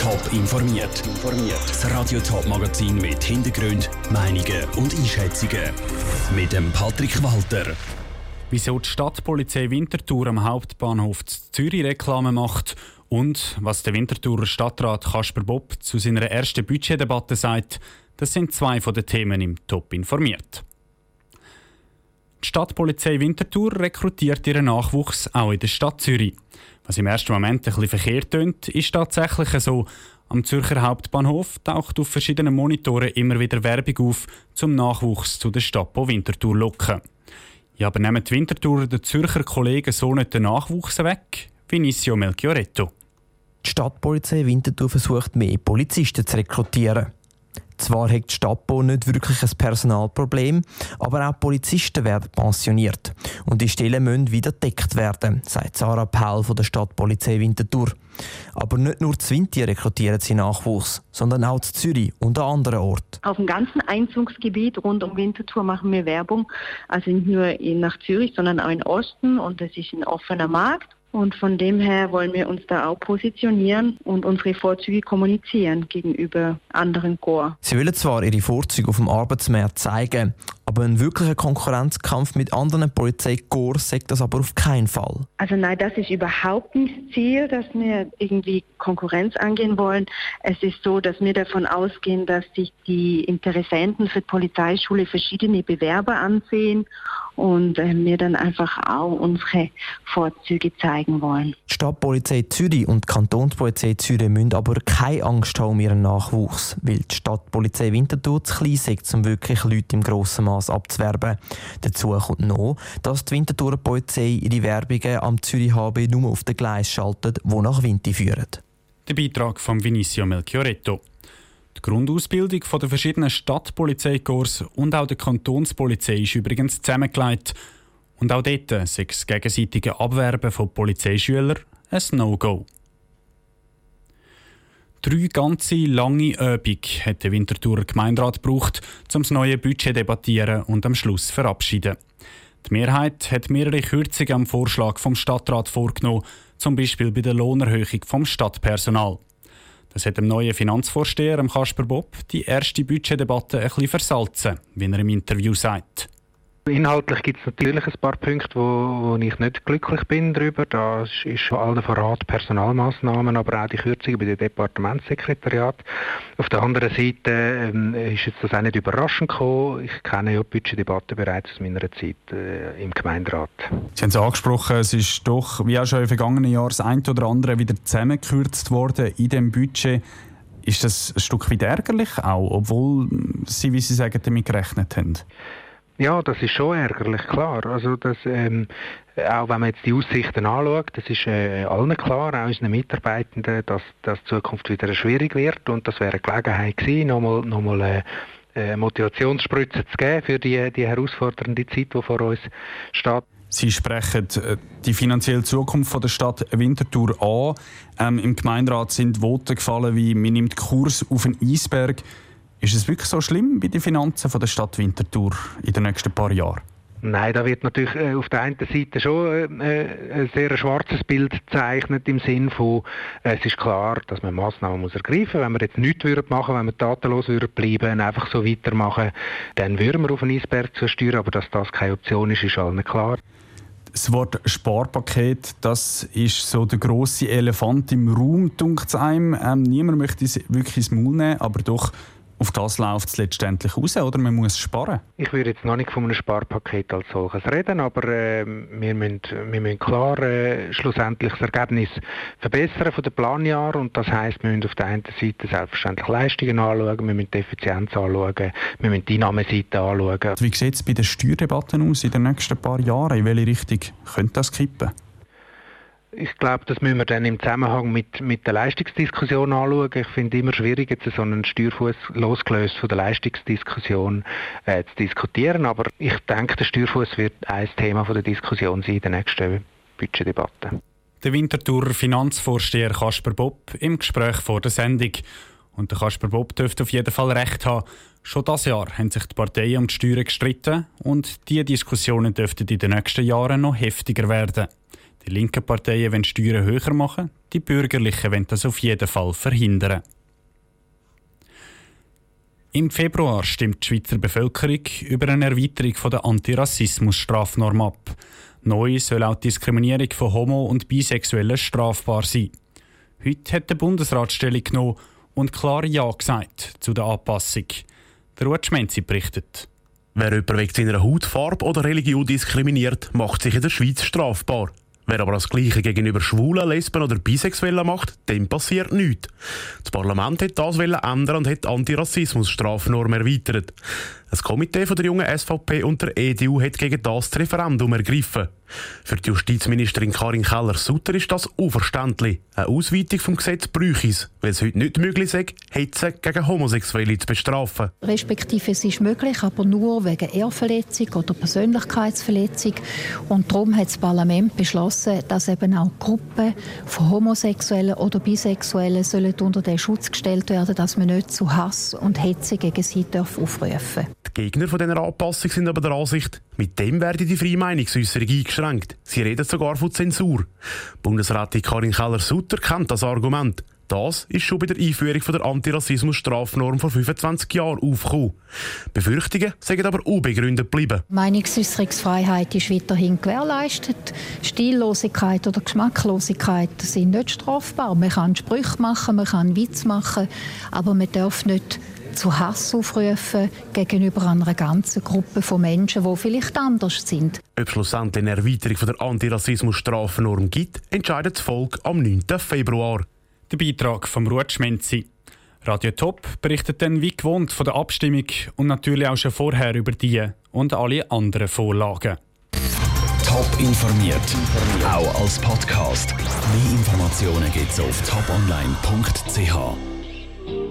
Top informiert. Das Radio Top Magazin mit Hintergrund, Meinungen und Einschätzungen mit dem Patrick Walter. Wieso die Stadtpolizei Winterthur am Hauptbahnhof Zürich Reklame macht und was der Winterthurer Stadtrat Kasper Bob zu seiner ersten Budgetdebatte sagt, das sind zwei von den Themen im Top informiert. Die Stadtpolizei Winterthur rekrutiert ihren Nachwuchs auch in der Stadt Zürich. Was im ersten Moment ein bisschen verkehrt tönt, ist tatsächlich so. Am Zürcher Hauptbahnhof taucht auf verschiedenen Monitoren immer wieder Werbung auf, zum Nachwuchs zu der Stadt Winterthur locken. Ja, aber nehmen die Winterthurer den Zürcher Kollegen so nicht den Nachwuchs weg? Vinicio Melchioretto. Die Stadtpolizei Winterthur versucht, mehr Polizisten zu rekrutieren. Zwar hat die Stapo nicht wirklich ein Personalproblem, aber auch Polizisten werden pensioniert. Und die Stellen müssen wieder deckt werden, sagt Sarah Paul von der Stadtpolizei Winterthur. Aber nicht nur zu Winter rekrutieren sie Nachwuchs, sondern auch zu Zürich und an anderen Orten. Auf dem ganzen Einzugsgebiet rund um Winterthur machen wir Werbung. Also nicht nur nach Zürich, sondern auch in Osten und das ist ein offener Markt. Und von dem her wollen wir uns da auch positionieren und unsere Vorzüge kommunizieren gegenüber anderen Chor. Sie wollen zwar ihre Vorzüge auf dem Arbeitsmarkt zeigen, aber ein wirklicher Konkurrenzkampf mit anderen Polizeikorps sagt das aber auf keinen Fall. Also nein, das ist überhaupt nicht das Ziel, dass wir irgendwie Konkurrenz angehen wollen. Es ist so, dass wir davon ausgehen, dass sich die Interessenten für die Polizeischule verschiedene Bewerber ansehen und äh, wir dann einfach auch unsere Vorzüge zeigen wollen. Die Stadtpolizei Zürich und die Kantonspolizei Zürich müssen aber keine Angst haben um ihren Nachwuchs, weil die Stadtpolizei Winterthur zu klein ist, um wirklich Leute im grossen Maß abzuwerben. Dazu kommt noch, dass die Winterthurer Polizei ihre Werbungen am Zürich HB nur auf den Gleis schaltet, die nach Winti führen. Der Beitrag von Vinicio Melchioretto. Die Grundausbildung der verschiedenen Stadtpolizeikorps und auch der Kantonspolizei ist übrigens zusammengelegt. Und auch dort ist das gegenseitige Abwerben von Polizeischülern ein No-Go. Drei ganze lange Übungen hat der Winterthurer Gemeinderat gebraucht, um das neue Budget debattieren und am Schluss verabschieden. Die Mehrheit hat mehrere Kürzungen am Vorschlag vom Stadtrat vorgenommen, zum Beispiel bei der Lohnerhöhung vom Stadtpersonal. Das hat dem neuen Finanzvorsteher Kasper Bob die erste Budgetdebatte ein bisschen versalzen, wie er im Interview sagt. Inhaltlich gibt es natürlich ein paar Punkte, wo, wo ich nicht glücklich bin darüber. Das ist schon allen voran Personalmaßnahmen, aber auch die Kürzungen bei den Departementssekretariat. Auf der anderen Seite ähm, ist jetzt das auch nicht überraschend gekommen. Ich kenne ja die Budgetdebatte bereits aus meiner Zeit äh, im Gemeinderat. Sie haben es angesprochen, es ist doch, wie auch schon im vergangenen Jahr, das eine oder andere wieder zusammengekürzt worden in dem Budget. Ist das ein Stück weit ärgerlich auch, obwohl Sie, wie Sie sagen, damit gerechnet haben? Ja, das ist schon ärgerlich, klar. Also das, ähm, auch wenn man jetzt die Aussichten anschaut, das ist äh, allen klar, auch unseren Mitarbeitenden, dass, die Zukunft wieder schwierig wird und das wäre eine Gelegenheit gewesen, nochmal, nochmal äh, äh, Motivationsspritze zu geben für die, die herausfordernde Zeit, die vor uns steht. Sie sprechen äh, die finanzielle Zukunft der Stadt Winterthur an. Ähm, Im Gemeinderat sind Voten gefallen wie «Man nimmt Kurs auf einen Eisberg». Ist es wirklich so schlimm bei den Finanzen von der Stadt Winterthur in den nächsten paar Jahren? Nein, da wird natürlich äh, auf der einen Seite schon äh, ein sehr schwarzes Bild gezeichnet im Sinn von, äh, es ist klar, dass man Massnahmen muss ergreifen. Wenn wir jetzt nichts würden machen, wenn wir tatenlos würden bleiben, einfach so weitermachen, dann würden wir auf einen Eisberg zusteuern, aber dass das keine Option ist, ist allen klar. Das Wort Sparpaket, das ist so der große Elefant im Raum, dunkt einem. Ähm, niemand möchte es wirklich ins Maul nehmen, aber doch auf das läuft es letztendlich raus, oder? Man muss sparen. Ich würde jetzt noch nicht von einem Sparpaket als solches reden, aber äh, wir, müssen, wir müssen klar äh, schlussendlich das Ergebnis verbessern von den Planjahren und das heisst, wir müssen auf der einen Seite selbstverständlich Leistungen anschauen, wir müssen die Effizienz anschauen, wir müssen die Einnahmeseite anschauen. Wie sieht es bei den Steuerdebatten aus in den nächsten paar Jahren? In welche Richtung könnte das kippen? Ich glaube, das müssen wir dann im Zusammenhang mit, mit der Leistungsdiskussion anschauen. Ich finde es immer schwierig, jetzt so einen Steuerfuß losgelöst von der Leistungsdiskussion äh, zu diskutieren. Aber ich denke, der Steuerfuß wird ein Thema von der Diskussion sein in der nächsten Budgetdebatte. Der Winterthur Finanzvorsteher Kasper Bob im Gespräch vor der Sendung. Und der Kasper Bob dürfte auf jeden Fall recht haben. Schon das Jahr haben sich die Parteien um die Steuern gestritten und diese Diskussionen dürften in den nächsten Jahren noch heftiger werden. Die linken Parteien wollen Steuern höher machen, die Bürgerlichen wollen das auf jeden Fall verhindern. Im Februar stimmt die Schweizer Bevölkerung über eine Erweiterung der Antirassismus-Strafnorm ab. Neu soll auch die Diskriminierung von Homo- und Bisexuellen strafbar sein. Heute hat der Bundesrat Stellung genommen und klar Ja gesagt zu der Anpassung. Der Ruud Schmenzi berichtet. Wer jemanden wegen seiner Hautfarbe oder Religion diskriminiert, macht sich in der Schweiz strafbar. Wer aber das Gleiche gegenüber Schwulen, Lesben oder Bisexuellen macht, dem passiert nichts. Das Parlament hat das ändern und hat Antirassismus-Strafnorm erweitert. Ein Komitee von der jungen SVP und der EDU hat gegen das, das Referendum ergriffen. Für die Justizministerin Karin Keller-Sutter ist das unverständlich. Eine Ausweitung vom Gesetz bräuchte es, weil es heute nicht möglich ist, Hetze gegen Homosexuelle zu bestrafen. Respektive es ist möglich, aber nur wegen Ehrverletzung oder Persönlichkeitsverletzung. Und darum hat das Parlament beschlossen, dass eben auch Gruppen von Homosexuellen oder Bisexuellen sollen unter den Schutz gestellt werden, dass man nicht zu Hass und Hetze gegen sie aufrufen darf. Die Gegner von dieser Anpassung sind aber der Ansicht, mit dem werde die freie Meinungsäußerung eingeschränkt. Sie reden sogar von Zensur. Bundesrätin Karin Keller-Sutter kennt das Argument. Das ist schon bei der Einführung der Antirassismus-Strafnorm vor 25 Jahren aufgekommen. Befürchtungen sind aber unbegründet geblieben. Meinungsäußerungsfreiheit ist weiterhin gewährleistet. Stillosigkeit oder Geschmacklosigkeit sind nicht strafbar. Man kann Sprüche machen, man kann Witz machen, aber man darf nicht zu Hass aufrufen gegenüber einer ganzen Gruppe von Menschen, die vielleicht anders sind. Ob es schlussendlich eine Erweiterung der Antirassismus-Strafnorm gibt, entscheidet das Volk am 9. Februar. Der Beitrag vom Ruud Schmenzi. Radio Top berichtet dann wie gewohnt von der Abstimmung und natürlich auch schon vorher über die und alle anderen Vorlagen. Top informiert, auch als Podcast. Mehr Informationen gibt es auf toponline.ch.